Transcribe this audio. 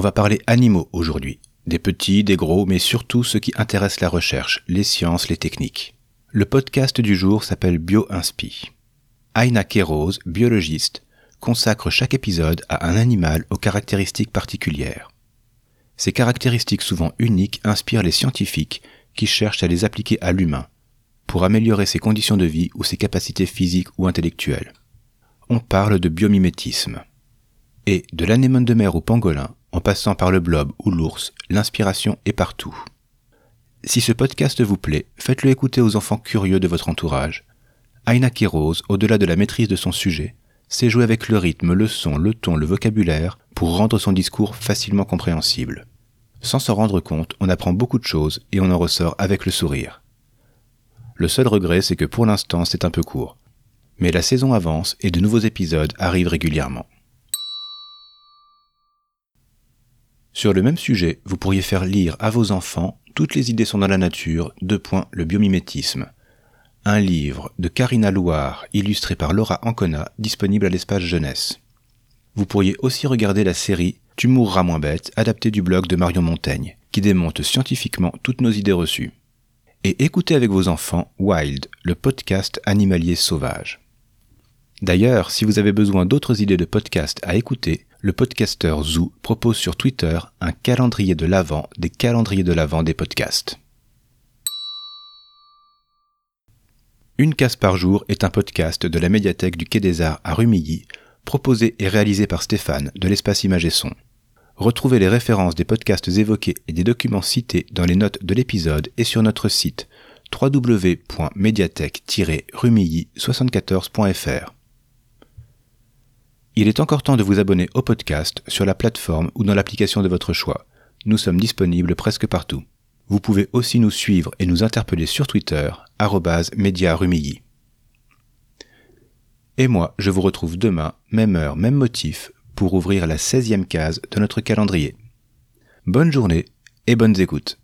On va parler animaux aujourd'hui. Des petits, des gros, mais surtout ceux qui intéressent la recherche, les sciences, les techniques. Le podcast du jour s'appelle BioInspi. Aina Kéros, biologiste, consacre chaque épisode à un animal aux caractéristiques particulières. Ces caractéristiques souvent uniques inspirent les scientifiques qui cherchent à les appliquer à l'humain pour améliorer ses conditions de vie ou ses capacités physiques ou intellectuelles. On parle de biomimétisme. Et de l'anémone de mer au pangolin, en passant par le blob ou l'ours, l'inspiration est partout. Si ce podcast vous plaît, faites-le écouter aux enfants curieux de votre entourage Aina Rose, au-delà de la maîtrise de son sujet, sait jouer avec le rythme, le son, le ton, le vocabulaire pour rendre son discours facilement compréhensible. Sans s'en rendre compte, on apprend beaucoup de choses et on en ressort avec le sourire. Le seul regret, c'est que pour l'instant, c'est un peu court. Mais la saison avance et de nouveaux épisodes arrivent régulièrement. Sur le même sujet, vous pourriez faire lire à vos enfants Toutes les idées sont dans la nature, deux points, le biomimétisme, un livre de Karina Loire illustré par Laura Ancona disponible à l'espace jeunesse. Vous pourriez aussi regarder la série Tu mourras moins bête adaptée du blog de Marion Montaigne qui démonte scientifiquement toutes nos idées reçues. Et écoutez avec vos enfants Wild, le podcast animalier sauvage. D'ailleurs, si vous avez besoin d'autres idées de podcasts à écouter, le podcasteur Zoo propose sur Twitter un calendrier de l'avant des calendriers de l'avant des podcasts. Une case par jour est un podcast de la médiathèque du Quai des Arts à Rumilly, proposé et réalisé par Stéphane de l'espace Image et Son. Retrouvez les références des podcasts évoqués et des documents cités dans les notes de l'épisode et sur notre site www.mediathèque-rumilly74.fr. Il est encore temps de vous abonner au podcast sur la plateforme ou dans l'application de votre choix. Nous sommes disponibles presque partout. Vous pouvez aussi nous suivre et nous interpeller sur Twitter, médiarumilly. Et moi, je vous retrouve demain, même heure, même motif, pour ouvrir la 16e case de notre calendrier. Bonne journée et bonnes écoutes.